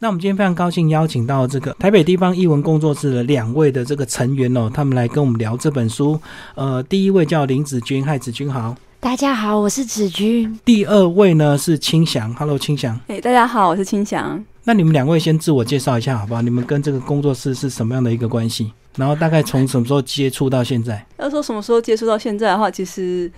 那我们今天非常高兴邀请到这个台北地方译文工作室的两位的这个成员哦，他们来跟我们聊这本书。呃，第一位叫林子君，嗨，子君好。大家好，我是子君。第二位呢是清祥，Hello，清祥。哎，大家好，我是清祥。那你们两位先自我介绍一下好不好？你们跟这个工作室是什么样的一个关系？然后大概从什么时候接触到现在？要说什么时候接触到现在的话，其实。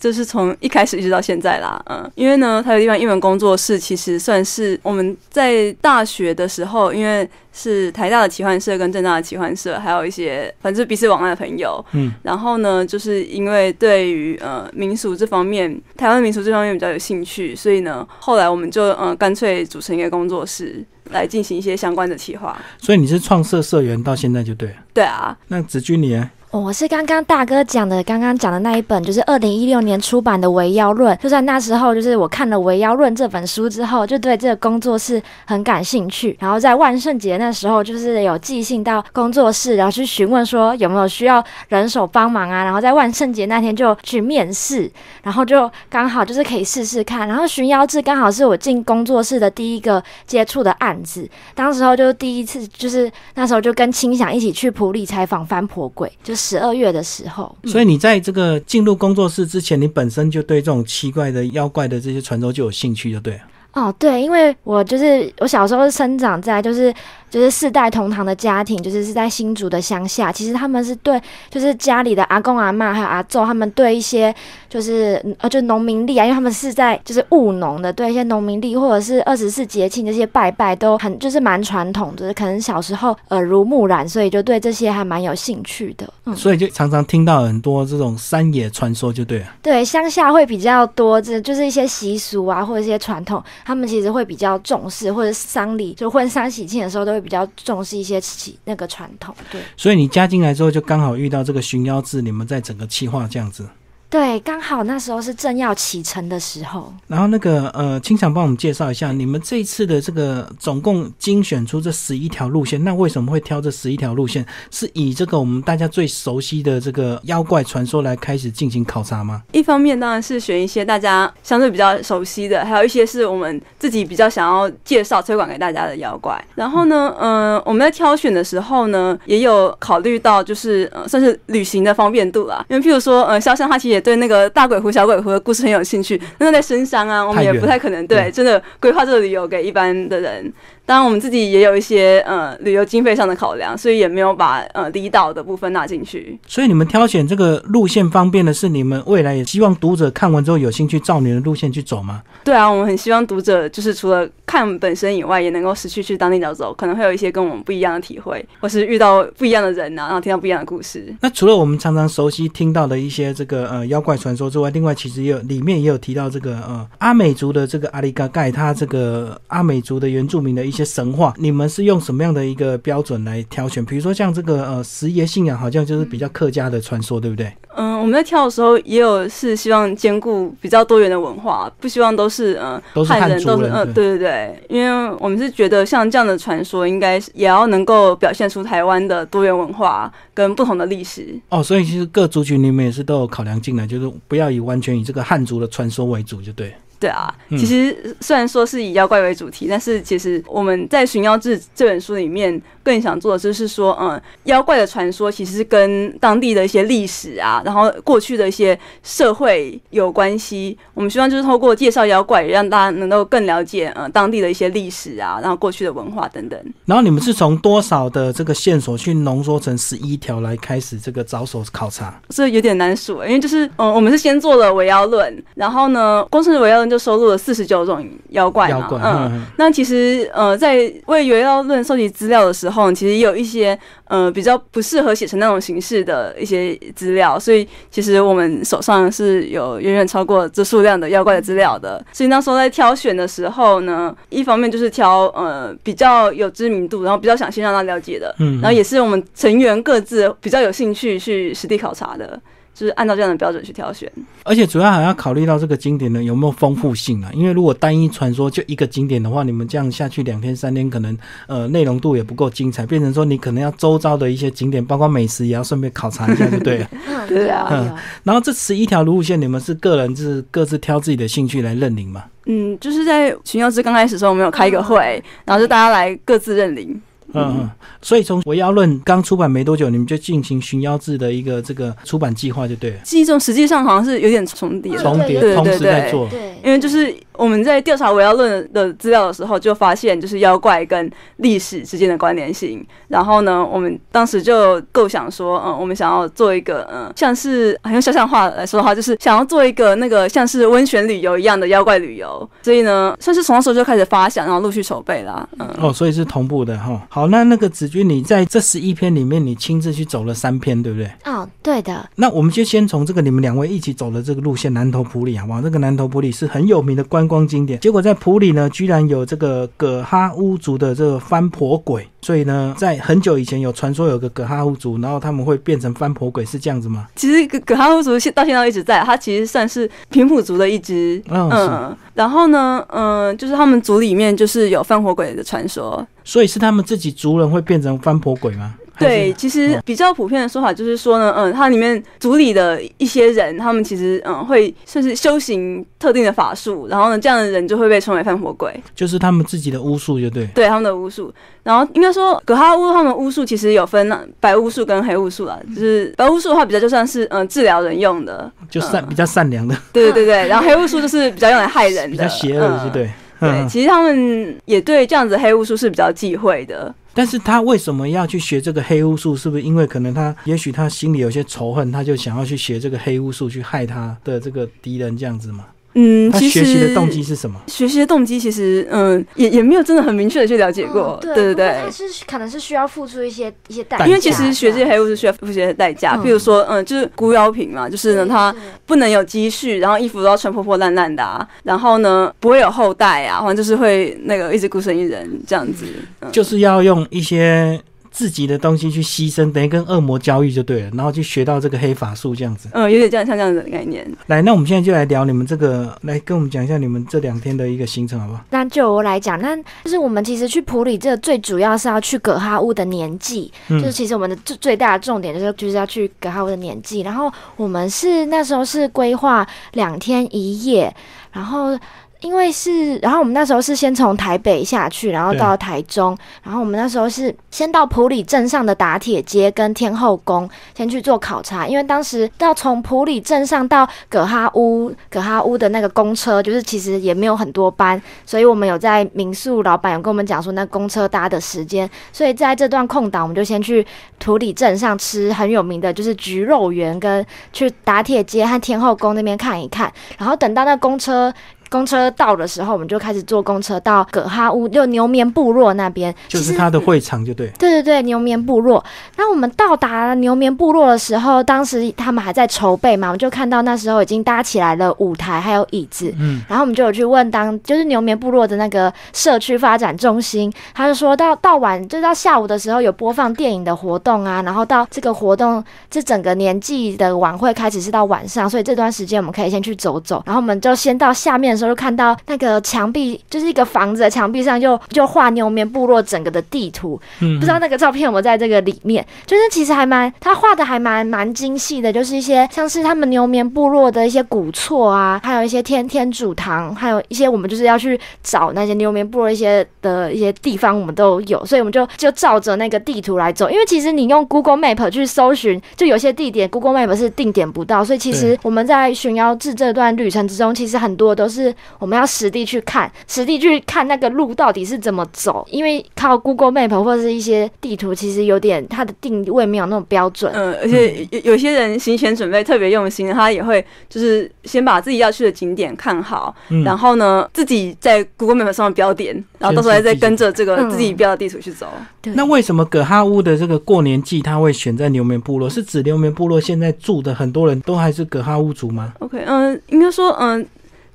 就是从一开始一直到现在啦，嗯，因为呢，他有地方英文工作室，其实算是我们在大学的时候，因为是台大的奇幻社跟正大的奇幻社，还有一些反正彼此往来的朋友，嗯，然后呢，就是因为对于呃民俗这方面，台湾民俗这方面比较有兴趣，所以呢，后来我们就嗯干脆组成一个工作室来进行一些相关的企划。所以你是创设社员到现在就对了。对啊。那子君你呢？我是刚刚大哥讲的，刚刚讲的那一本，就是二零一六年出版的《围妖论》。就在那时候，就是我看了《围妖论》这本书之后，就对这个工作室很感兴趣。然后在万圣节那时候，就是有寄信到工作室，然后去询问说有没有需要人手帮忙啊。然后在万圣节那天就去面试，然后就刚好就是可以试试看。然后《寻妖志》刚好是我进工作室的第一个接触的案子，当时候就第一次，就是那时候就跟清响一起去普里采访翻婆鬼，就是。十二月的时候，所以你在这个进入工作室之前，你本身就对这种奇怪的妖怪的这些传说就有兴趣，就对了。哦，对，因为我就是我小时候生长在就是。就是四代同堂的家庭，就是是在新竹的乡下。其实他们是对，就是家里的阿公阿妈还有阿祖，他们对一些就是呃，就农民历啊，因为他们是在就是务农的，对一些农民历或者是二十四节庆这些拜拜都很就是蛮传统就是。可能小时候耳濡目染，所以就对这些还蛮有兴趣的。嗯，所以就常常听到很多这种山野传说，就对了。对，乡下会比较多，这就是一些习俗啊，或者一些传统，他们其实会比较重视，或者丧礼就婚丧喜庆的时候都会。比较重视一些起那个传统，对。所以你加进来之后，就刚好遇到这个寻妖志，你们在整个企划这样子。对，刚好那时候是正要启程的时候。然后那个呃，清场帮我们介绍一下，你们这一次的这个总共精选出这十一条路线，那为什么会挑这十一条路线？是以这个我们大家最熟悉的这个妖怪传说来开始进行考察吗？一方面当然是选一些大家相对比较熟悉的，还有一些是我们自己比较想要介绍推广给大家的妖怪。然后呢，嗯，我们在挑选的时候呢，也有考虑到就是呃，算是旅行的方便度啦。因为譬如说，呃，肖像它其实也。对那个大鬼狐、小鬼狐的故事很有兴趣，那在深山啊，我们也不太可能对真的规划这个旅游给一般的人。当然，我们自己也有一些呃旅游经费上的考量，所以也没有把呃离岛的部分纳进去。所以你们挑选这个路线方便的是，你们未来也希望读者看完之后有兴趣照你的路线去走吗？对啊，我们很希望读者就是除了看本身以外，也能够实际去当地走走，可能会有一些跟我们不一样的体会，或是遇到不一样的人啊，然后听到不一样的故事。那除了我们常常熟悉听到的一些这个呃妖怪传说之外，另外其实也有里面也有提到这个呃阿美族的这个阿里嘎盖，他这个阿美族的原住民的一些神话，你。们是用什么样的一个标准来挑选？比如说像这个呃十爷信仰，好像就是比较客家的传说，对不对？嗯，我们在挑的时候也有是希望兼顾比较多元的文化，不希望都是嗯汉人都是嗯对对对，因为我们是觉得像这样的传说，应该也要能够表现出台湾的多元文化跟不同的历史。哦，所以其实各族群你们也是都有考量进来，就是不要以完全以这个汉族的传说为主，就对。对啊，其实虽然说是以妖怪为主题，但是其实我们在《寻妖志》这本书里面更想做的就是说，嗯，妖怪的传说其实是跟当地的一些历史啊，然后过去的一些社会有关系。我们希望就是透过介绍妖怪，让大家能够更了解呃当地的一些历史啊，然后过去的文化等等。然后你们是从多少的这个线索去浓缩成十一条来开始这个着手考察？这有点难数，因为就是嗯，我们是先做了围妖论，然后呢，光是围妖论。就收录了四十九种妖怪嘛，嗯，那其实呃，在为《妖论》收集资料的时候，其实也有一些呃比较不适合写成那种形式的一些资料，所以其实我们手上是有远远超过这数量的妖怪的资料的。所以那时候在挑选的时候呢，一方面就是挑呃比较有知名度，然后比较想先让他了解的，嗯，然后也是我们成员各自比较有兴趣去实地考察的。就是按照这样的标准去挑选，而且主要还要考虑到这个景点呢有没有丰富性啊？因为如果单一传说就一个景点的话，你们这样下去两天三天，可能呃内容度也不够精彩，变成说你可能要周遭的一些景点，包括美食也要顺便考察一下，就对了。对啊。然后这十一条路线，你们是个人是各自挑自己的兴趣来认领吗？嗯，就是在群游之刚开始的时候，我们有开一个会，然后就大家来各自认领。嗯嗯，所以从《围妖论》刚出版没多久，你们就进行《寻妖志》的一个这个出版计划，就对了。记忆中实际上好像是有点重叠，重叠，同时在做。对，因为就是。我们在调查《围妖论》的资料的时候，就发现就是妖怪跟历史之间的关联性。然后呢，我们当时就构想说，嗯，我们想要做一个，嗯，像是很用肖像画来说的话，就是想要做一个那个像是温泉旅游一样的妖怪旅游。所以呢，算是从那时候就开始发想，然后陆续筹备啦。嗯，哦，所以是同步的哈。好，那那个子君，你在这十一篇里面，你亲自去走了三篇，对不对？哦，对的。那我们就先从这个你们两位一起走的这个路线，南头埔里啊，哇，这个南头埔里是很有名的观光景点，结果。在普里呢，居然有这个葛哈乌族的这个翻婆鬼，所以呢，在很久以前有传说有个葛哈乌族，然后他们会变成翻婆鬼，是这样子吗？其实葛葛哈乌族现到现在一直在，他其实算是平埔族的一支，嗯，然后呢，嗯，就是他们族里面就是有翻婆鬼的传说，所以是他们自己族人会变成翻婆鬼吗？对，其实比较普遍的说法就是说呢，嗯，它里面组里的一些人，他们其实嗯会算是修行特定的法术，然后呢，这样的人就会被称为犯火鬼，就是他们自己的巫术，就对，对他们的巫术。然后应该说，葛哈巫他们巫术其实有分白巫术跟黑巫术啦，就是白巫术的话比较就算是嗯治疗人用的，就善比较善良的，对对对对。然后黑巫术就是比较用来害人的，比较邪恶的，对。对，其实他们也对这样子黑巫术是比较忌讳的。但是他为什么要去学这个黑巫术？是不是因为可能他也许他心里有些仇恨，他就想要去学这个黑巫术去害他的这个敌人这样子吗？嗯，他学习的动机是什么？学习的动机其实，嗯，也也没有真的很明确的去了解过。对对对，他是可能是需要付出一些一些代价，因为其实学这些黑巫是需要付出一些代价。比如说，嗯，就是孤妖品嘛，就是呢，他不能有积蓄，然后衣服都要穿破破烂烂的，啊，然后呢，不会有后代啊，或者就是会那个一直孤身一人这样子。就是要用一些。自己的东西去牺牲，等于跟恶魔交易就对了，然后去学到这个黑法术这样子。嗯，有点这样像这样子的概念。来，那我们现在就来聊你们这个，来跟我们讲一下你们这两天的一个行程，好不好？那就我来讲，那就是我们其实去普里，这最主要是要去葛哈乌的年纪，就是其实我们的最最大的重点就是就是要去葛哈乌的年纪。然后我们是那时候是规划两天一夜，然后。因为是，然后我们那时候是先从台北下去，然后到台中，然后我们那时候是先到普里镇上的打铁街跟天后宫先去做考察，因为当时要从普里镇上到葛哈乌，葛哈乌的那个公车就是其实也没有很多班，所以我们有在民宿老板有跟我们讲说那公车搭的时间，所以在这段空档我们就先去普里镇上吃很有名的就是菊肉圆，跟去打铁街和天后宫那边看一看，然后等到那公车。公车到的时候，我们就开始坐公车到葛哈乌，就牛眠部落那边，就是他的会场，就对。对对对，牛眠部落。那我们到达牛眠部落的时候，当时他们还在筹备嘛，我们就看到那时候已经搭起来了舞台还有椅子。嗯。然后我们就有去问当，就是牛眠部落的那个社区发展中心，他就说到到晚，就到下午的时候有播放电影的活动啊，然后到这个活动，这整个年纪的晚会开始是到晚上，所以这段时间我们可以先去走走。然后我们就先到下面的时候。就看到那个墙壁，就是一个房子的墙壁上，就就画牛棉部落整个的地图。嗯，不知道那个照片有没有在这个里面？就是其实还蛮，他画的还蛮蛮精细的，就是一些像是他们牛眠部落的一些古厝啊，还有一些天天主堂，还有一些我们就是要去找那些牛眠部落一些的一些地方，我们都有。所以我们就就照着那个地图来走，因为其实你用 Google Map 去搜寻，就有些地点 Google Map 是定点不到，所以其实我们在寻妖志这段旅程之中，其实很多都是。我们要实地去看，实地去看那个路到底是怎么走，因为靠 Google Map 或者是一些地图，其实有点它的定位没有那种标准。嗯，而且有有些人行前准备特别用心，他也会就是先把自己要去的景点看好，然后呢自己在 Google Map 上标点，然后到时候再跟着这个自己标的地图去走。那为什么葛哈乌的这个过年季他会选在牛眠部落？是指牛眠部落现在住的很多人都还是葛哈乌族吗？OK，嗯，应该说嗯。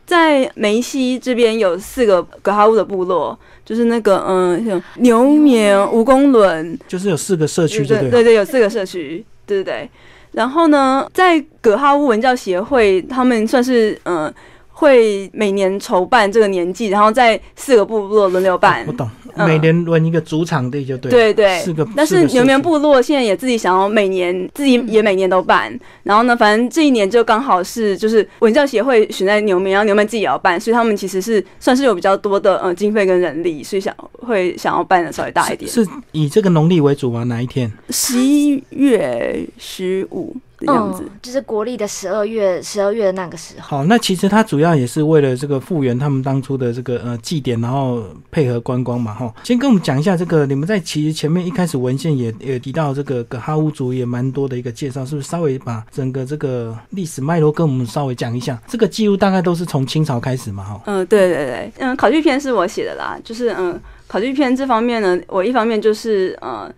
在梅西这边有四个格哈乌的部落，就是那个嗯，像牛眠、蜈蚣轮，就是有四个社区，对对对，有四个社区，对对对。然后呢，在葛哈乌文教协会，他们算是嗯。会每年筹办这个年纪，然后在四个部落轮流办。我懂，每年轮一个主场地就对。对对，四个。但是牛眠部落现在也自己想要每年自己也每年都办，然后呢，反正这一年就刚好是就是文教协会选在牛眠，然后牛眠自己也要办，所以他们其实是算是有比较多的呃经费跟人力，所以想会想要办的稍微大一点。是以这个农历为主吗？哪一天？十一月十五。样子就是国历的十二月，十二月的那个时候。好，那其实它主要也是为了这个复原他们当初的这个呃祭典，然后配合观光嘛，哈。先跟我们讲一下这个，你们在其实前面一开始文献也也提到这个格哈乌族也蛮多的一个介绍，是不是稍微把整个这个历史脉络跟我们稍微讲一下？这个记录大概都是从清朝开始嘛，哈。嗯，对对对，嗯，考据篇是我写的啦，就是嗯，考据篇这方面呢，我一方面就是呃。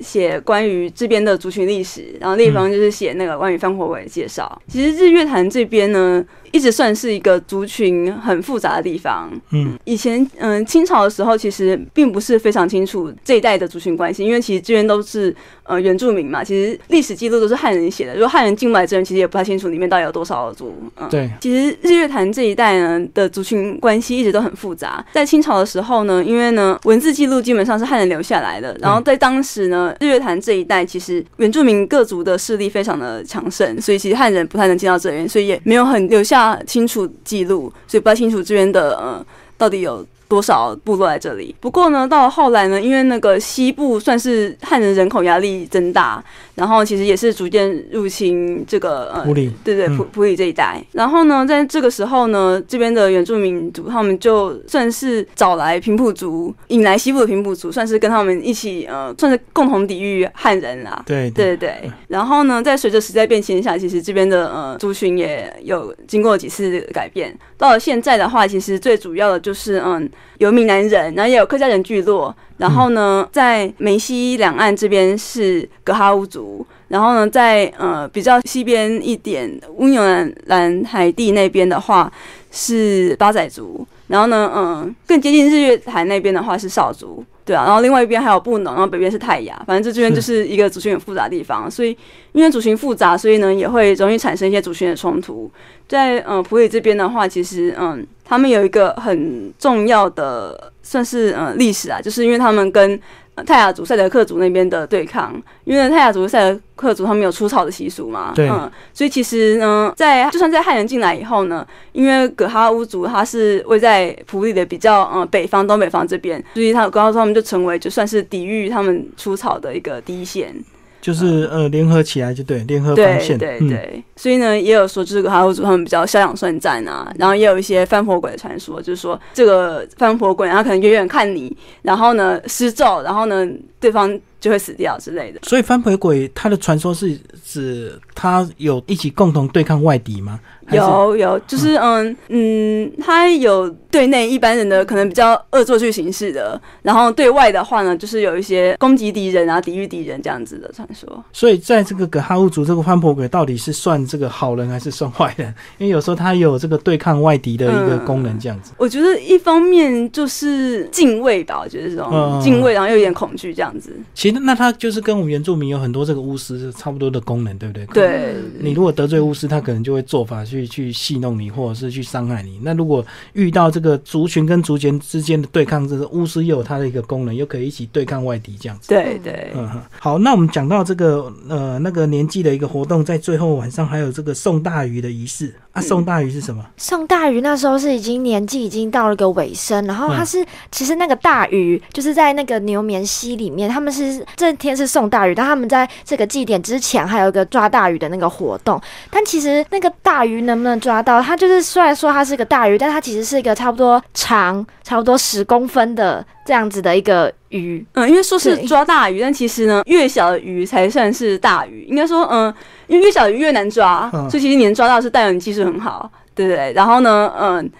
写关于这边的族群历史，然后另一方就是写那个关于范火鬼的介绍。其实日月潭这边呢。一直算是一个族群很复杂的地方。嗯，以前嗯清朝的时候，其实并不是非常清楚这一代的族群关系，因为其实这边都是呃原住民嘛。其实历史记录都是汉人写的，如果汉人进来这边，其实也不太清楚里面到底有多少族。嗯，对。其实日月潭这一带呢的族群关系一直都很复杂。在清朝的时候呢，因为呢文字记录基本上是汉人留下来的，然后在当时呢日月潭这一带其实原住民各族的势力非常的强盛，所以其实汉人不太能进到这边，所以也没有很留下。清楚记录，所以不太清楚这边的呃到底有。多少部落在这里？不过呢，到了后来呢，因为那个西部算是汉人人口压力增大，然后其实也是逐渐入侵这个呃，普里对对普普里这一带。然后呢，在这个时候呢，这边的原住民族他们就算是找来平埔族，引来西部的平埔族，算是跟他们一起呃，算是共同抵御汉人啦。对对对。然后呢，在随着时代变迁下，其实这边的呃族群也有经过几次改变。到了现在的话，其实最主要的就是嗯。有闽南人，然后也有客家人聚落，然后呢，在梅西两岸这边是格哈乌族，然后呢，在呃比较西边一点乌牛兰海地那边的话是八仔族，然后呢，嗯，更接近日月潭那边的话是少族。对啊，然后另外一边还有布农，然后北边是泰雅，反正这这边就是一个族群很复杂的地方，所以因为族群复杂，所以呢也会容易产生一些族群的冲突。在嗯普里这边的话，其实嗯他们有一个很重要的算是嗯历史啊，就是因为他们跟。泰雅族、赛德克族那边的对抗，因为泰雅族、赛德克族他们有出草的习俗嘛，嗯，所以其实呢，在就算在汉人进来以后呢，因为葛哈乌族他是位在普里的比较嗯北方、东北方这边，所以他葛哈他们就成为就算是抵御他们出草的一个第一线。就是呃，联合起来就对，联合防线。对对对，所以呢，也有说这个哈乌族他们比较骁勇善战啊，然后也有一些翻婆鬼的传说，就是说这个翻婆鬼，他可能远远看你，然后呢施咒，然后呢对方就会死掉之类的。所以翻婆鬼他的传说是指他有一起共同对抗外敌吗？有有，就是嗯嗯，他有对内一般人的可能比较恶作剧形式的，然后对外的话呢，就是有一些攻击敌人啊、抵御敌人这样子的传说。所以在这个格哈乌族这个翻婆鬼到底是算这个好人还是算坏人？因为有时候他有这个对抗外敌的一个功能，这样子。我觉得一方面就是敬畏吧，我觉得这种敬畏，然后又有点恐惧这样子。其实那他就是跟我们原住民有很多这个巫师差不多的功能，对不对？对。你如果得罪巫师，他可能就会做法去。去戏弄你，或者是去伤害你。那如果遇到这个族群跟族群之间的对抗，这个巫师又有它的一个功能，又可以一起对抗外敌，这样子。对对，嗯，好。那我们讲到这个呃那个年纪的一个活动，在最后晚上还有这个送大鱼的仪式啊。送大鱼是什么？送大鱼那时候是已经年纪已经到了个尾声，然后他是其实那个大鱼就是在那个牛眠溪里面，他们是这天是送大鱼，但他们在这个祭典之前还有一个抓大鱼的那个活动。但其实那个大鱼能不能抓到？它就是虽然说它是个大鱼，但它其实是一个差不多长、差不多十公分的这样子的一个鱼。嗯，因为说是抓大鱼，但其实呢，越小的鱼才算是大鱼。应该说，嗯，因为越小的鱼越难抓，所以其实你能抓到是代表你技术很好，对不对？然后呢，嗯。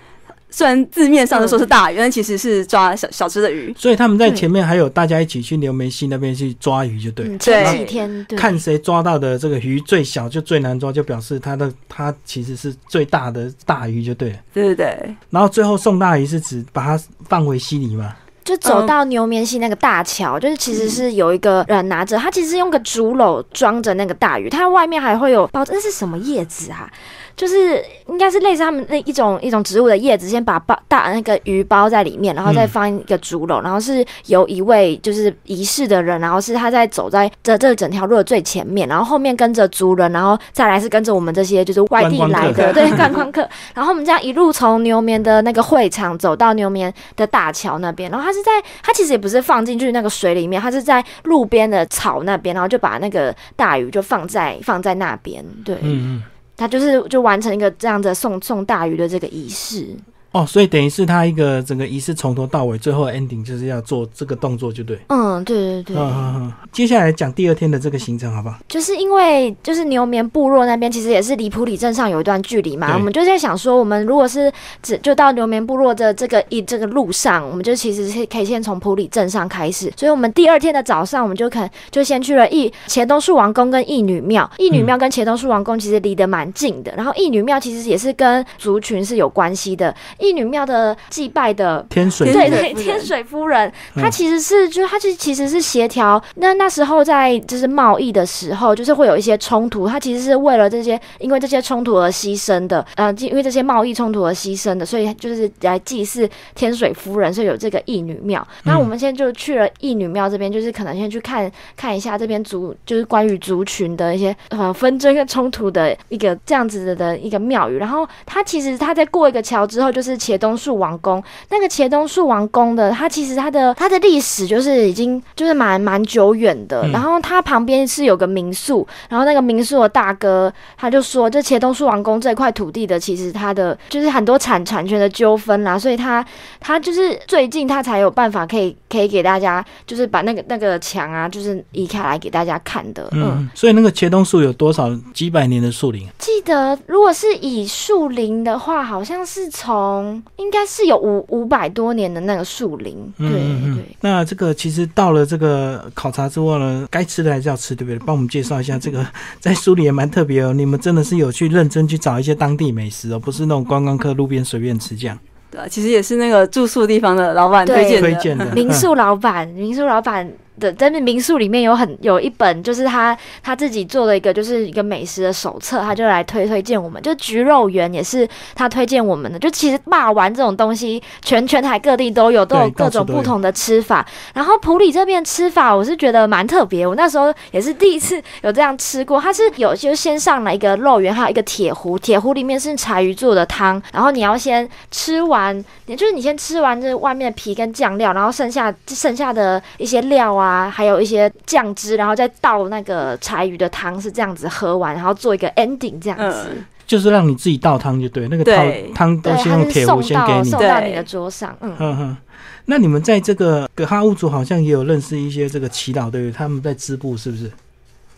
虽然字面上的说是大鱼，但其实是抓小小只的鱼。所以他们在前面还有大家一起去牛梅溪那边去抓鱼，就对。前几天看谁抓到的这个鱼最小就最难抓，就表示它的它其实是最大的大鱼，就对。对对对。然后最后送大鱼是指把它放回溪里吗？就走到牛眠溪那个大桥，就是其实是有一个人拿着，他其实用个竹篓装着那个大鱼，它外面还会有包，那是什么叶子啊？就是应该是类似他们那一种一种植物的叶子，先把包大那个鱼包在里面，然后再放一个竹篓，然后是由一位就是仪式的人，然后是他在走在这这整条路的最前面，然后后面跟着族人，然后再来是跟着我们这些就是外地来的对 观光客，然后我们这样一路从牛眠的那个会场走到牛眠的大桥那边，然后他是在他其实也不是放进去那个水里面，他是在路边的草那边，然后就把那个大鱼就放在放在那边，对，嗯嗯。他就是就完成一个这样子送送大鱼的这个仪式。哦，所以等于是他一个整个仪式从头到尾，最后 ending 就是要做这个动作，就对。嗯，对对对。嗯嗯嗯。接下来讲第二天的这个行程，好不好？就是因为就是牛眠部落那边其实也是离普里镇上有一段距离嘛，我们就在想说，我们如果是只就到牛眠部落的这个一这个路上，我们就其实是可以先从普里镇上开始。所以我们第二天的早上，我们就可能就先去了义茄东树王宫跟义女庙。义女庙跟茄东树王宫其实离得蛮近的，然后义女庙其实也是跟族群是有关系的。义女庙的祭拜的天水对对天水夫人，她其实是就是她其实其实是协调那那时候在就是贸易的时候，就是会有一些冲突，她其实是为了这些因为这些冲突而牺牲的，呃，因为这些贸易冲突而牺牲的，所以就是来祭祀天水夫人，所以有这个义女庙。那我们现在就去了义女庙这边，就是可能先去看看一下这边族就是关于族群的一些呃纷争跟冲突的一个这样子的一个庙宇。然后它其实它在过一个桥之后，就是茄东。东树王宫，那个茄东树王宫的，它其实它的它的历史就是已经就是蛮蛮久远的。然后它旁边是有个民宿，然后那个民宿的大哥他就说，这茄东树王宫这块土地的，其实它的就是很多产产权的纠纷啦，所以他他就是最近他才有办法可以可以给大家，就是把那个那个墙啊，就是移开来给大家看的。嗯，所以那个茄东树有多少几百年的树龄？记得如果是以树龄的话，好像是从。应该是有五五百多年的那个树林，对对。那这个其实到了这个考察之后呢，该吃的还是要吃，对不对？帮我们介绍一下这个，在书里也蛮特别哦。你们真的是有去认真去找一些当地美食哦，不是那种观光客路边随便吃这样。对，其实也是那个住宿地方的老板推荐推荐的民宿老板，民宿老板。的在那民宿里面有很有一本，就是他他自己做了一个就是一个美食的手册，他就来推推荐我们。就菊肉圆也是他推荐我们的。就其实霸丸这种东西，全全台各地都有，都有各种不同的吃法。然后普里这边吃法，我是觉得蛮特别。我那时候也是第一次有这样吃过。它是有就先上了一个肉圆，还有一个铁壶，铁壶里面是柴鱼做的汤。然后你要先吃完，也就是你先吃完这外面的皮跟酱料，然后剩下剩下的一些料啊。啊，还有一些酱汁，然后再倒那个柴鱼的汤，是这样子喝完，然后做一个 ending 这样子，就是让你自己倒汤就对，那个汤汤都先用铁壶先给你送到你的桌上。嗯嗯，那你们在这个格哈乌族好像也有认识一些这个祈祷对，他们在织布是不是？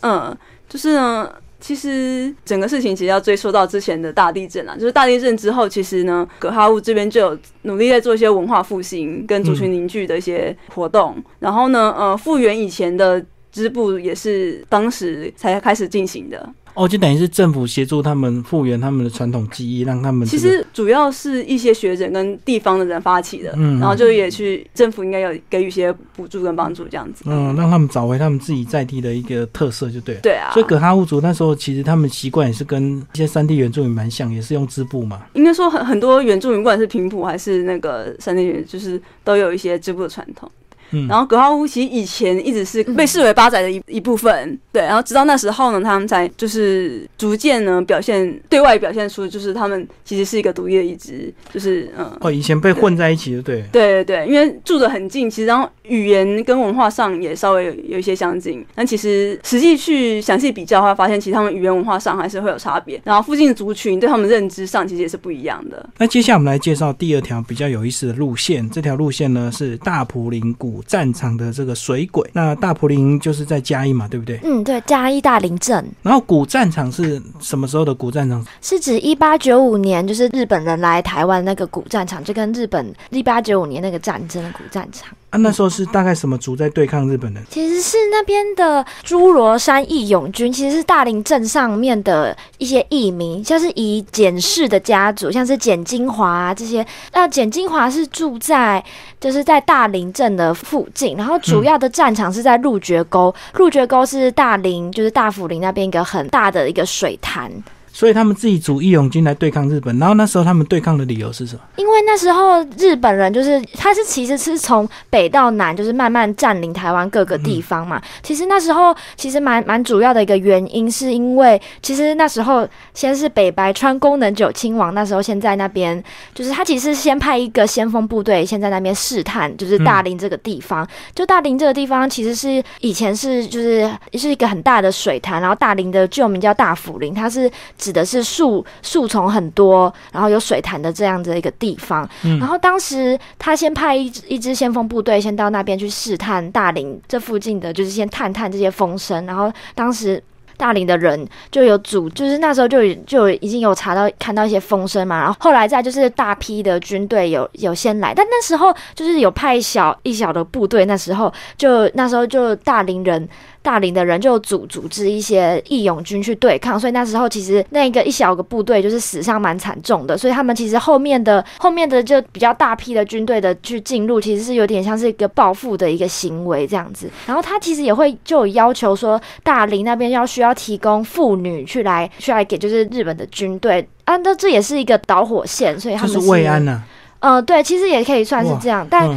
嗯，就是呢。其实整个事情其实要追溯到之前的大地震啊，就是大地震之后，其实呢，格哈乌这边就有努力在做一些文化复兴跟族群凝聚的一些活动，然后呢，呃，复原以前的织布也是当时才开始进行的。哦，就等于是政府协助他们复原他们的传统技艺，让他们其实主要是一些学者跟地方的人发起的，嗯，然后就也去政府应该有给予一些补助跟帮助这样子，嗯，让他们找回他们自己在地的一个特色就对了，对啊，所以葛哈乌族那时候其实他们习惯也是跟一些山地原住民蛮像，也是用织布嘛。应该说很很多原住民不管是平埔还是那个山地原，就是都有一些织布的传统。然后格哈乌其实以前一直是被视为八仔的一一部分，对。然后直到那时候呢，他们才就是逐渐呢表现对外表现出，就是他们其实是一个独立的一支，就是嗯。哦，以前被混在一起的，对。对对对，因为住的很近，其实然后语言跟文化上也稍微有有一些相近。但其实实际去详细比较的话，发现其实他们语言文化上还是会有差别。然后附近的族群对他们认知上其实也是不一样的。那接下来我们来介绍第二条比较有意思的路线，这条路线呢是大埔林谷。战场的这个水鬼，那大埔林就是在嘉义嘛，对不对？嗯，对，嘉义大林镇。然后古战场是什么时候的古战场？是指一八九五年，就是日本人来台湾那个古战场，就跟日本一八九五年那个战争的古战场。啊，那时候是大概什么族在对抗日本人？其实是那边的诸罗山义勇军，其实是大林镇上面的一些义民，像是以简氏的家族，像是简金华这些。那简金华是住在就是在大林镇的附近，然后主要的战场是在鹿角沟。鹿角沟是大林，就是大福林那边一个很大的一个水潭。所以他们自己组义勇军来对抗日本。然后那时候他们对抗的理由是什么？因为那时候日本人就是他是其实是从北到南，就是慢慢占领台湾各个地方嘛。其实那时候其实蛮蛮主要的一个原因，是因为其实那时候先是北白川宫能久亲王，那时候先在那边，就是他其实先派一个先锋部队先在那边试探，就是大林这个地方。就大林这个地方其实是以前是就是是一个很大的水潭，然后大林的旧名叫大福林，它是指的是树树丛很多，然后有水潭的这样的一个地方。然后当时他先派一一支先锋部队先到那边去试探大林这附近的，就是先探探这些风声。然后当时。大林的人就有组，就是那时候就就已经有查到看到一些风声嘛，然后后来再就是大批的军队有有先来，但那时候就是有派小一小的部队，那时候就那时候就大林人。大林的人就组组织一些义勇军去对抗，所以那时候其实那个一小个部队就是死伤蛮惨重的，所以他们其实后面的后面的就比较大批的军队的去进入，其实是有点像是一个报复的一个行为这样子。然后他其实也会就有要求说，大林那边要需要提供妇女去来去来给就是日本的军队啊，那这也是一个导火线，所以他们是慰安呢。呃，对，其实也可以算是这样，但。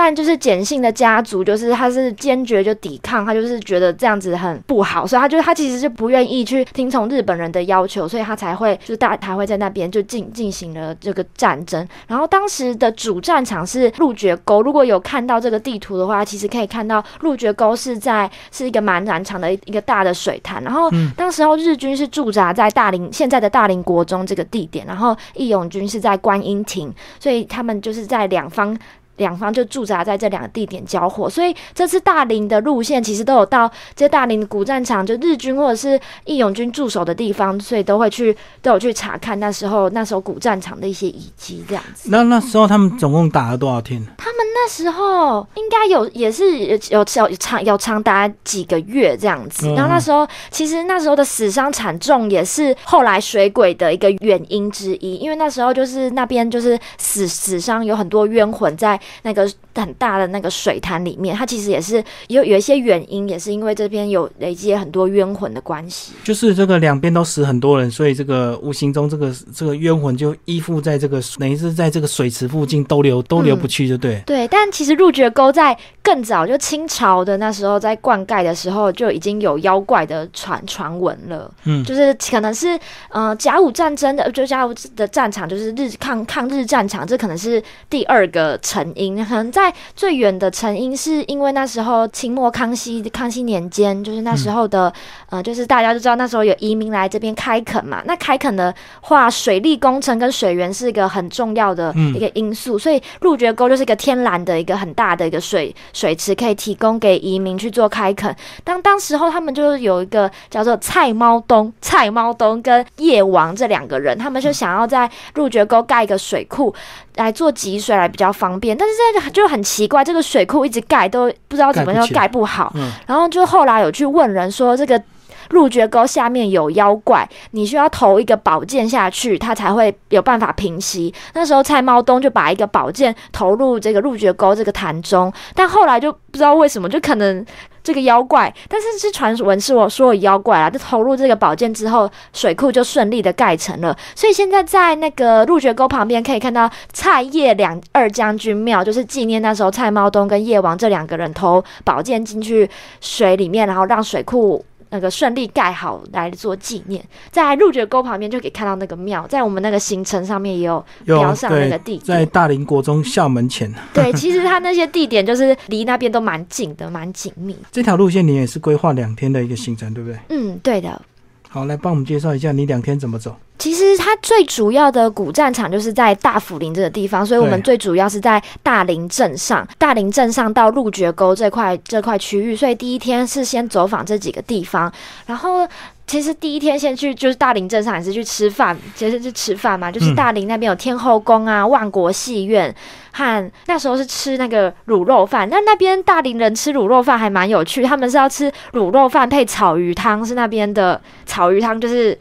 但就是简性的家族，就是他是坚决就抵抗，他就是觉得这样子很不好，所以他就他其实是不愿意去听从日本人的要求，所以他才会就是大才会在那边就进进行了这个战争。然后当时的主战场是鹿角沟，如果有看到这个地图的话，其实可以看到鹿角沟是在是一个蛮难长的一个大的水潭。然后当时候日军是驻扎在大林现在的大林国中这个地点，然后义勇军是在观音亭，所以他们就是在两方。两方就驻扎在这两个地点交火，所以这次大林的路线其实都有到这些大林的古战场，就日军或者是义勇军驻守的地方，所以都会去都有去查看那时候那时候古战场的一些遗迹这样子。那那时候他们总共打了多少天？他们那时候应该有也是有有长有长达几个月这样子。然后那时候其实那时候的死伤惨重，也是后来水鬼的一个原因之一，因为那时候就是那边就是死死伤有很多冤魂在。那个很大的那个水潭里面，它其实也是有有一些原因，也是因为这边有累积很多冤魂的关系。就是这个两边都死很多人，所以这个无形中这个这个冤魂就依附在这个等于是在这个水池附近都流都流不去，就对。对，但其实入绝沟在更早就清朝的那时候在灌溉的时候就已经有妖怪的传传闻了。嗯，就是可能是呃甲午战争的，就甲午的战场就是日抗抗日战场，这可能是第二个成因。可能在最远的成因，是因为那时候清末康熙康熙年间，就是那时候的，呃，就是大家都知道那时候有移民来这边开垦嘛。那开垦的话，水利工程跟水源是一个很重要的一个因素，所以鹿觉沟就是一个天然的一个很大的一个水水池，可以提供给移民去做开垦。当当时候他们就有一个叫做蔡猫东、蔡猫东跟叶王这两个人，他们就想要在鹿觉沟盖一个水库来做集水来比较方便，但是。就很奇怪，这个水库一直盖都不知道怎么就盖不好。然后就后来有去问人说，这个鹿觉沟下面有妖怪，你需要投一个宝剑下去，它才会有办法平息。那时候蔡茂东就把一个宝剑投入这个鹿觉沟这个潭中，但后来就不知道为什么，就可能。这个妖怪，但是是传闻是我说有妖怪啊，就投入这个宝剑之后，水库就顺利的盖成了。所以现在在那个鹿觉沟旁边可以看到蔡叶两二将军庙，就是纪念那时候蔡茂东跟叶王这两个人投宝剑进去水里面，然后让水库。那个顺利盖好来做纪念，在鹿角沟旁边就可以看到那个庙，在我们那个行程上面也有标上那个地，在大林国中校门前。对，其实它那些地点就是离那边都蛮近的，蛮紧密。这条路线你也是规划两天的一个行程，对不对？嗯，对的。好，来帮我们介绍一下你两天怎么走。其实它最主要的古战场就是在大府林这个地方，所以我们最主要是在大林镇上，大林镇上到鹿角沟这块这块区域，所以第一天是先走访这几个地方。然后其实第一天先去就是大林镇上，也是去吃饭，其实是吃饭嘛，就是大林那边有天后宫啊、万国戏院，和那时候是吃那个卤肉饭。那那边大林人吃卤肉饭还蛮有趣，他们是要吃卤肉饭配草鱼汤，是那边的草鱼汤，就是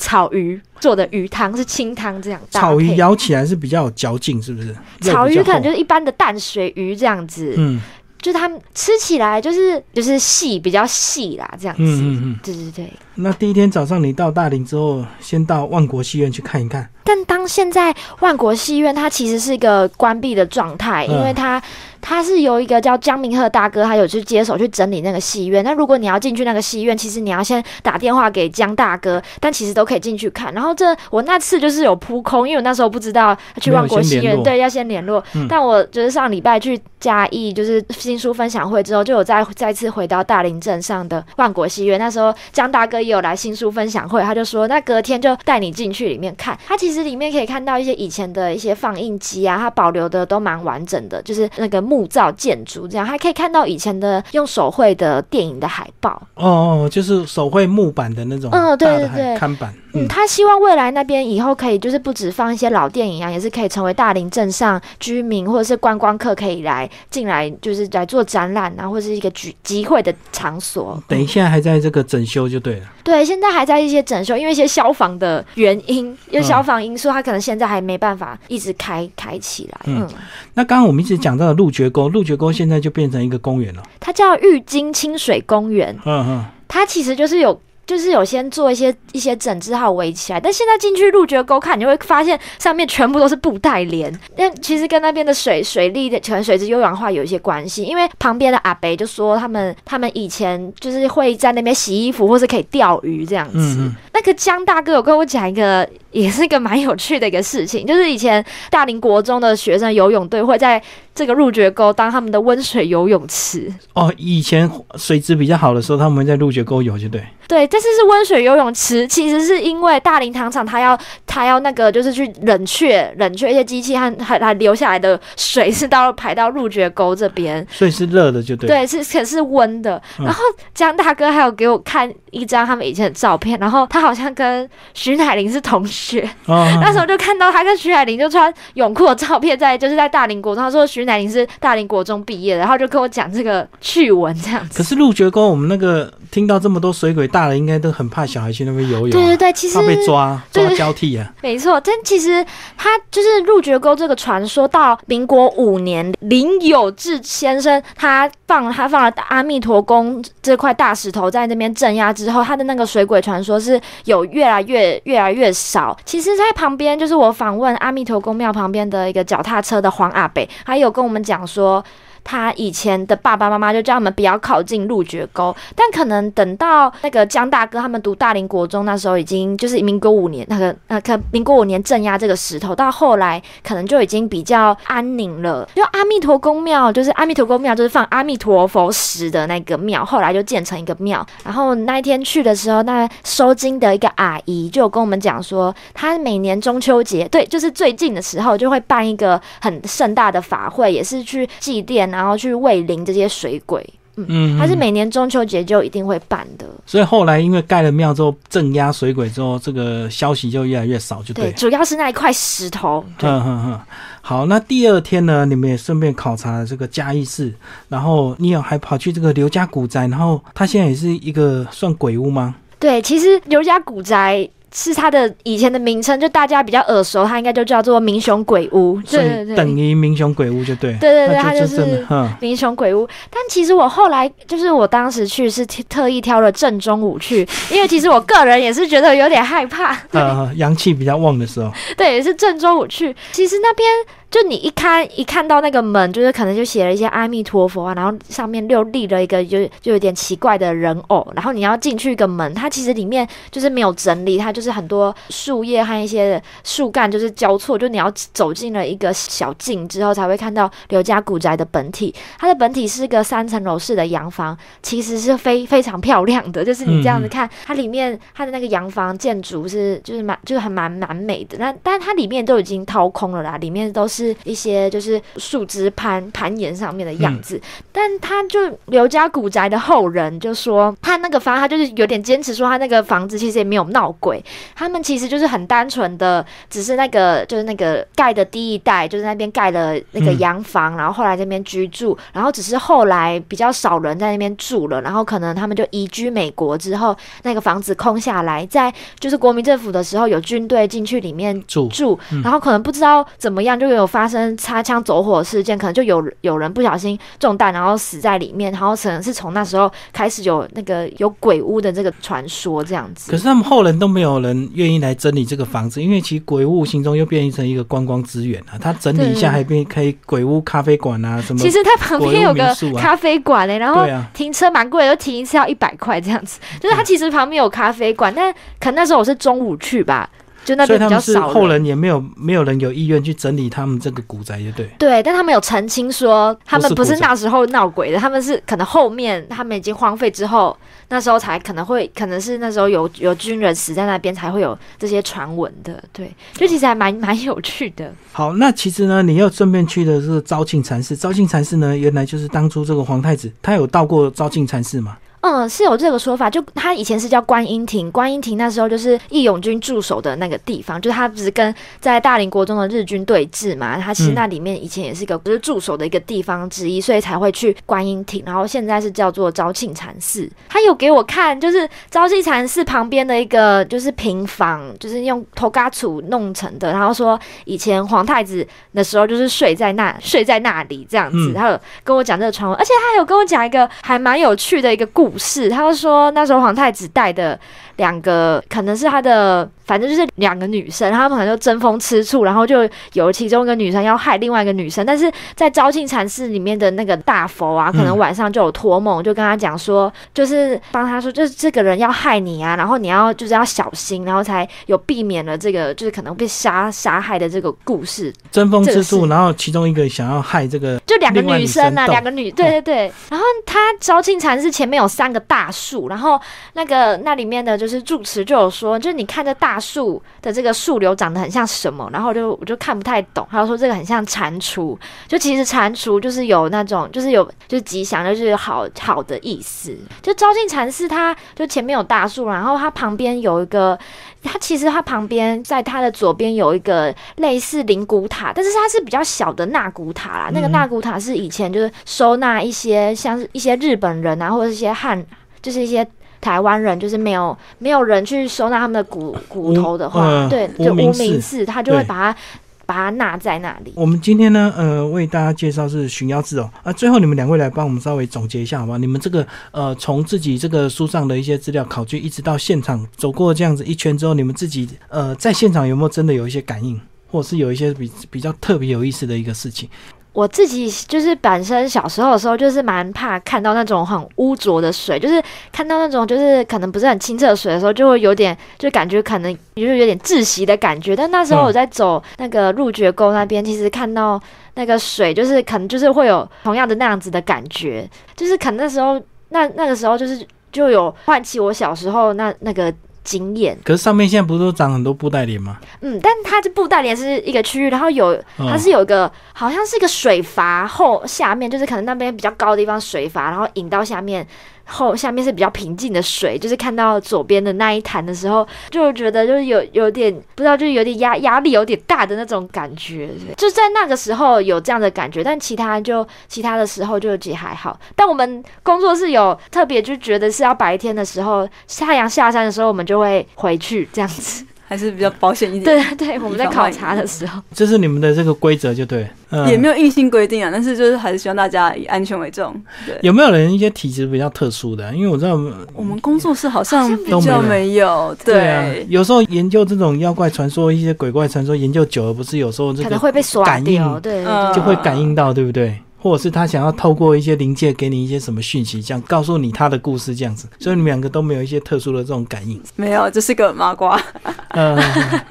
草鱼做的鱼汤，是清汤这样。草鱼咬起来是比较有嚼劲，是不是？草鱼可能就是一般的淡水鱼这样子。嗯。就他们吃起来就是就是细比较细啦，这样子。嗯嗯嗯，对对对。那第一天早上你到大林之后，先到万国戏院去看一看。但当现在万国戏院它其实是一个关闭的状态，因为它。他是由一个叫江明鹤大哥，他有去接手去整理那个戏院。那如果你要进去那个戏院，其实你要先打电话给江大哥，但其实都可以进去看。然后这我那次就是有扑空，因为我那时候不知道去万国戏院，对，要先联络。但我就是上礼拜去嘉义，就是新书分享会之后，就有再再次回到大林镇上的万国戏院。那时候江大哥也有来新书分享会，他就说那隔天就带你进去里面看。他其实里面可以看到一些以前的一些放映机啊，他保留的都蛮完整的，就是那个。木造建筑这样，还可以看到以前的用手绘的电影的海报。哦哦，就是手绘木板的那种。嗯，对对对，看板。嗯，他希望未来那边以后可以就是不止放一些老电影啊，也是可以成为大林镇上居民或者是观光客可以来进来，就是来做展览啊，或者是一个聚集会的场所。等一下还在这个整修就对了。对，现在还在一些整修，因为一些消防的原因，因为消防因素，它可能现在还没办法一直开开起来。嗯，那刚刚我们一直讲到的鹿角沟，鹿角沟现在就变成一个公园了，它叫玉金清水公园。嗯嗯，它其实就是有。就是有先做一些一些整治号围起来，但现在进去鹿角沟看，你会发现上面全部都是布袋莲。那其实跟那边的水水利的可能水质优氧化有一些关系，因为旁边的阿伯就说他们他们以前就是会在那边洗衣服，或是可以钓鱼这样子。那个江大哥有跟我讲一个，也是一个蛮有趣的一个事情，就是以前大林国中的学生游泳队会在。这个入绝沟当他们的温水游泳池哦，以前水质比较好的时候，他们在入绝沟游，就对。对，这次是温水游泳池，其实是因为大林糖厂它要他要那个就是去冷却冷却一些机器和还还留下来的水是到排到鹿角沟这边，所以是热的就对。对，是可是温的。然后江大哥还有给我看一张他们以前的照片，然后他好像跟徐乃麟是同学，那时候就看到他跟徐乃麟就穿泳裤的照片，在就是在大林国中，他说徐。乃麟是大林国中毕业的，然后就跟我讲这个趣闻这样子。可是鹿角沟，我们那个听到这么多水鬼，大人应该都很怕小孩去那边游泳。对对对，其实怕被抓抓交替啊。没错，但其实他就是入绝沟这个传说，到民国五年，林有志先生他放他放了阿弥陀宫这块大石头在那边镇压之后，他的那个水鬼传说是有越来越越来越少。其实，在旁边就是我访问阿弥陀宫庙旁边的一个脚踏车的黄阿北，还有。跟我们讲说。他以前的爸爸妈妈就叫他们不要靠近鹿角沟，但可能等到那个江大哥他们读大林国中那时候，已经就是民国五年那个呃，可民国五年镇压这个石头，到后来可能就已经比较安宁了。就阿弥陀宫庙，就是阿弥陀宫庙，就是放阿弥陀佛石的那个庙，后来就建成一个庙。然后那一天去的时候，那收金的一个阿姨就有跟我们讲说，她每年中秋节，对，就是最近的时候就会办一个很盛大的法会，也是去祭奠。然后去喂灵这些水鬼，嗯，它是每年中秋节就一定会办的。所以后来因为盖了庙之后镇压水鬼之后，这个消息就越来越少，就对。主要是那一块石头。嗯嗯嗯。好，那第二天呢，你们也顺便考察了这个嘉义市，然后你有还跑去这个刘家古宅，然后它现在也是一个算鬼屋吗？对，其实刘家古宅。是它的以前的名称，就大家比较耳熟，它应该就叫做明雄鬼屋，对对对，等于明雄鬼屋就对，对对对，它就是明雄鬼屋。但其实我后来就是我当时去是特意挑了正中午去，因为其实我个人也是觉得有点害怕，呃，阳气比较旺的时候，对，也是正中午去。其实那边。就你一看一看到那个门，就是可能就写了一些阿弥陀佛啊，然后上面又立了一个就就有点奇怪的人偶，然后你要进去一个门，它其实里面就是没有整理，它就是很多树叶和一些树干就是交错，就你要走进了一个小径之后才会看到刘家古宅的本体。它的本体是个三层楼式的洋房，其实是非非常漂亮的，就是你这样子看，它里面它的那个洋房建筑是就是蛮就是很蛮蛮美的，那但是它里面都已经掏空了啦，里面都是。是一些就是树枝攀攀岩上面的样子，但他就刘家古宅的后人就说，他那个房他就是有点坚持说，他那个房子其实也没有闹鬼，他们其实就是很单纯的，只是那个就是那个盖的第一代就是那边盖了那个洋房，然后后来这边居住，然后只是后来比较少人在那边住了，然后可能他们就移居美国之后，那个房子空下来，在就是国民政府的时候有军队进去里面住住，然后可能不知道怎么样就有。发生擦枪走火事件，可能就有有人不小心中弹，然后死在里面，然后可能是从那时候开始有那个有鬼屋的这个传说这样子。可是他们后人都没有人愿意来整理这个房子，因为其实鬼屋心中又变成一个观光资源了。他整理一下还变可以鬼屋咖啡馆啊什么？其实它旁边有个咖啡馆嘞，然后停车蛮贵的，就停一次要一百块这样子。就是它其实旁边有咖啡馆，但可能那时候我是中午去吧。就那边比较少，后人也没有没有人有意愿去整理他们这个古宅，就对。对，但他们有澄清说，他们不是那时候闹鬼的，他们是可能后面他们已经荒废之后，那时候才可能会，可能是那时候有有军人死在那边，才会有这些传闻的。对，就其实还蛮蛮有趣的。好，那其实呢，你要顺便去的是昭庆禅寺。昭庆禅寺呢，原来就是当初这个皇太子，他有到过昭庆禅寺吗？嗯，是有这个说法，就他以前是叫观音亭，观音亭那时候就是义勇军驻守的那个地方，就是他不是跟在大林国中的日军对峙嘛，他其实那里面以前也是一个不是驻守的一个地方之一，所以才会去观音亭，然后现在是叫做昭庆禅寺。他有给我看，就是昭庆禅寺旁边的一个就是平房，就是用头嘎土弄成的，然后说以前皇太子的时候就是睡在那睡在那里这样子，他有跟我讲这个传闻，而且他有跟我讲一个还蛮有趣的一个故。不是，他说那时候皇太子带的两个，可能是他的。反正就是两个女生，他们可能就争风吃醋，然后就有其中一个女生要害另外一个女生。但是在昭庆禅寺里面的那个大佛啊，可能晚上就有托梦，就跟他讲说，就是帮他说，就是这个人要害你啊，然后你要就是要小心，然后才有避免了这个就是可能被杀杀害的这个故事。争风吃醋，然后其中一个想要害这个，就两个女生啊，两个女，对对对。然后他昭庆禅寺前面有三个大树，然后那个那里面的就是住持就有说，就是你看这大。树的这个树瘤长得很像什么？然后就我就看不太懂。他说这个很像蟾蜍，就其实蟾蜍就是有那种，就是有就是吉祥，就是好好的意思。就昭庆禅寺，它就前面有大树，然后它旁边有一个，它其实它旁边在它的左边有一个类似灵骨塔，但是它是比较小的纳骨塔啦。那个纳骨塔是以前就是收纳一些像一些日本人啊，或者一些汉，就是一些。台湾人就是没有没有人去收纳他们的骨骨头的话，对，就无名氏，他就会把它把它纳在那里。我们今天呢，呃，为大家介绍是寻妖志哦。啊，最后你们两位来帮我们稍微总结一下好吗？你们这个呃，从自己这个书上的一些资料考据，一直到现场走过这样子一圈之后，你们自己呃，在现场有没有真的有一些感应，或者是有一些比比较特别有意思的一个事情？我自己就是本身小时候的时候，就是蛮怕看到那种很污浊的水，就是看到那种就是可能不是很清澈的水的时候，就会有点就感觉可能就是有点窒息的感觉。但那时候我在走那个鹿角沟那边，其实看到那个水，就是可能就是会有同样的那样子的感觉，就是可能那时候那那个时候就是就有唤起我小时候那那个。经验，可是上面现在不是都长很多布袋莲吗？嗯，但它这布袋莲是一个区域，然后有它是有一个好像是一个水阀后下面，就是可能那边比较高的地方水阀，然后引到下面。后下面是比较平静的水，就是看到左边的那一潭的时候，就觉得就是有有点不知道，就是有点压压力有点大的那种感觉，就在那个时候有这样的感觉，但其他就其他的时候就也还好。但我们工作室有特别就觉得是要白天的时候，太阳下山的时候，我们就会回去这样子。还是比较保险一点。对对，我们在考察的时候，这是你们的这个规则，就对。也没有硬性规定啊，但是就是还是希望大家以安全为重。对，有没有人一些体质比较特殊的？因为我知道我们工作室好像比较没有。对啊，有时候研究这种妖怪传说、一些鬼怪传说，研究久了，不是有时候这个会被感应，对，就会感应到，对不对？或者是他想要透过一些灵界给你一些什么讯息，这样告诉你他的故事，这样子，所以你们两个都没有一些特殊的这种感应。没有，这是个麻瓜。嗯，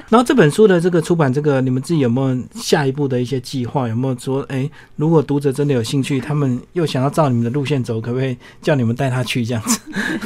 然后这本书的这个出版，这个你们自己有没有下一步的一些计划？有没有说，哎，如果读者真的有兴趣，他们又想要照你们的路线走，可不可以叫你们带他去这样子？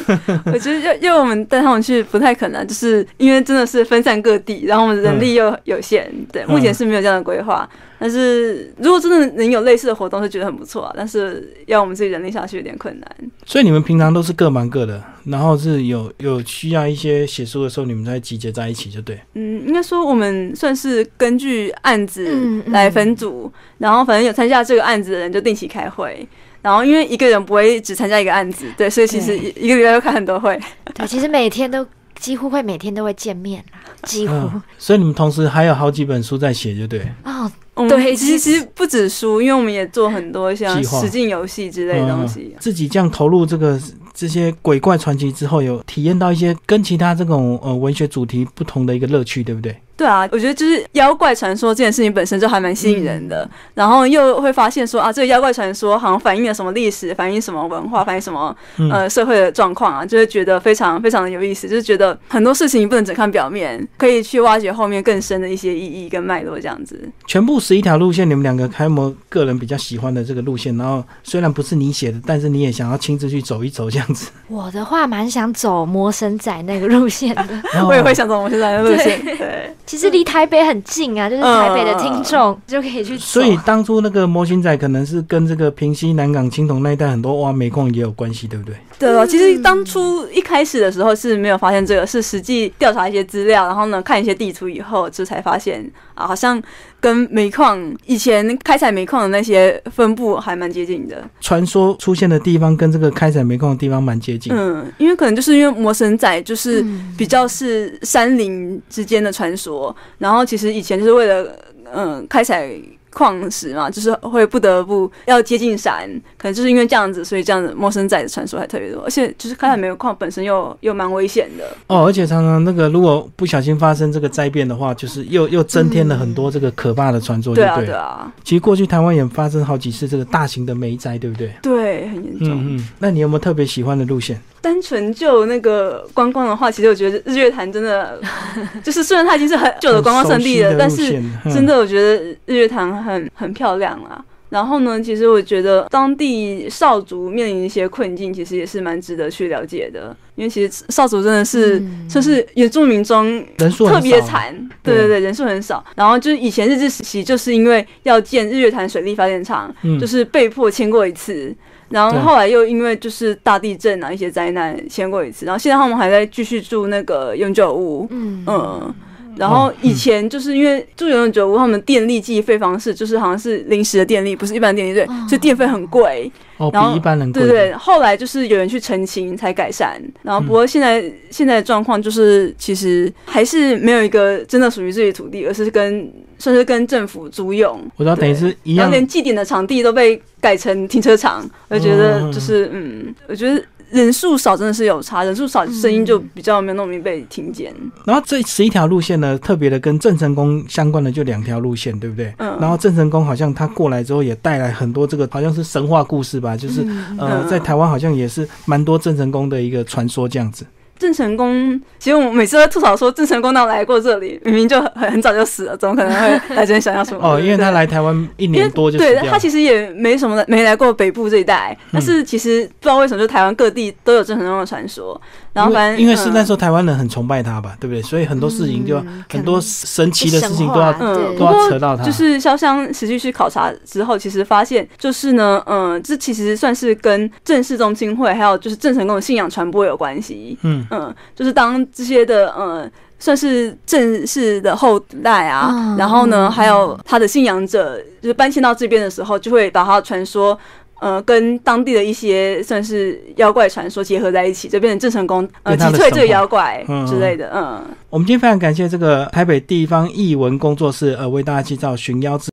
我觉得要要我们带他们去不太可能，就是因为真的是分散各地，然后我们人力又有限，对，目前是没有这样的规划。但是如果真的能有类似的活动，是觉得很不错啊。但是要我们自己人力下去有点困难。所以你们平常都是各忙各的，然后是有有需要一些写书的时候，你们再集结在一起，就对。嗯，应该说我们算是根据案子来分组，然后反正有参加这个案子的人就定期开会。然后因为一个人不会只参加一个案子，对，所以其实一一个月要开很多会。对，其实每天都几乎会每天都会见面啦，几乎。所以你们同时还有好几本书在写，就对。哦。对，其实不止书，因为我们也做很多像实境游戏之类的东西。自己这样投入这个这些鬼怪传奇之后，有体验到一些跟其他这种呃文学主题不同的一个乐趣，对不对？对啊，我觉得就是妖怪传说这件事情本身就还蛮吸引人的，然后又会发现说啊，这个妖怪传说好像反映了什么历史，反映什么文化，反映什么呃社会的状况啊，就会觉得非常非常的有意思，就是觉得很多事情不能只看表面，可以去挖掘后面更深的一些意义跟脉络这样子。全部十一条路线，你们两个开模个人比较喜欢的这个路线，然后虽然不是你写的，但是你也想要亲自去走一走这样子。我的话蛮想走魔神仔那个路线的，我也会想走魔神仔的路线。对，其实离台北。很近啊，就是台北的听众就可以去。所以当初那个模型仔可能是跟这个平西、南港、青铜那一带很多挖煤矿也有关系，对不对？对啊，其实当初一开始的时候是没有发现这个，是实际调查一些资料，然后呢看一些地图以后，这才发现啊，好像跟煤矿以前开采煤矿的那些分布还蛮接近的。传说出现的地方跟这个开采煤矿的地方蛮接近。嗯，因为可能就是因为魔神仔就是比较是山林之间的传说，然后其实以前就是为了嗯开采。矿石嘛，就是会不得不要接近山，可能就是因为这样子，所以这样子陌生仔的传说还特别多。而且就是开采煤矿本身又又蛮危险的哦，而且常常那个如果不小心发生这个灾变的话，就是又又增添了很多这个可怕的传说。对啊，对啊。其实过去台湾也发生好几次这个大型的煤灾，对不对？对，很严重。嗯嗯。那你有没有特别喜欢的路线？单纯就那个观光的话，其实我觉得日月潭真的 就是虽然它已经是很久的观光胜地了，但是真的我觉得日月潭很很漂亮啊。然后呢，其实我觉得当地少族面临一些困境，其实也是蛮值得去了解的。因为其实少族真的是就是原住民中人数特别惨，对对对，人数很少。然后就是以前日治时期，就是因为要建日月潭水利发电厂，就是被迫迁过一次。然后后来又因为就是大地震啊一些灾难迁过一次，然后现在他们还在继续住那个永久屋，嗯。嗯，然后以前就是因为住永久屋，他们电力计费方式就是好像是临时的电力，不是一般电力对，所以电费很贵。哦，比一般人贵。对对，后来就是有人去澄清才改善，然后不过现在现在的状况就是其实还是没有一个真的属于自己土地，而是跟。算是跟政府租用，我知道等于是一样，连祭典的场地都被改成停车场，我觉得就是嗯，我觉得人数少真的是有差，人数少声音就比较没有那么容易被听见。然后这十一条路线呢，特别的跟郑成功相关的就两条路线，对不对？嗯。然后郑成功好像他过来之后也带来很多这个好像是神话故事吧，就是呃，在台湾好像也是蛮多郑成功的一个传说这样子。郑成功，其实我每次都吐槽说，郑成功哪来过这里？明明就很很早就死了，怎么可能会来这边想要什么？哦，因为他来台湾一年多就对，他其实也没什么没来过北部这一带，但是其实不知道为什么，就台湾各地都有郑成功的传说。然后反正因为是那时候台湾人很崇拜他吧，对不对？所以很多事情就很多神奇的事情都要都要扯到他。就是潇湘实际去考察之后，其实发现就是呢，嗯，这其实算是跟郑氏宗亲会还有就是郑成功的信仰传播有关系。嗯嗯，就是当这些的嗯算是正式的后代啊，然后呢还有他的信仰者就是搬迁到这边的时候，就会把他的传说。呃，跟当地的一些算是妖怪传说结合在一起，就变成郑成功呃击退这个妖怪之类的。嗯，我们今天非常感谢这个台北地方译文工作室呃为大家介绍寻妖之。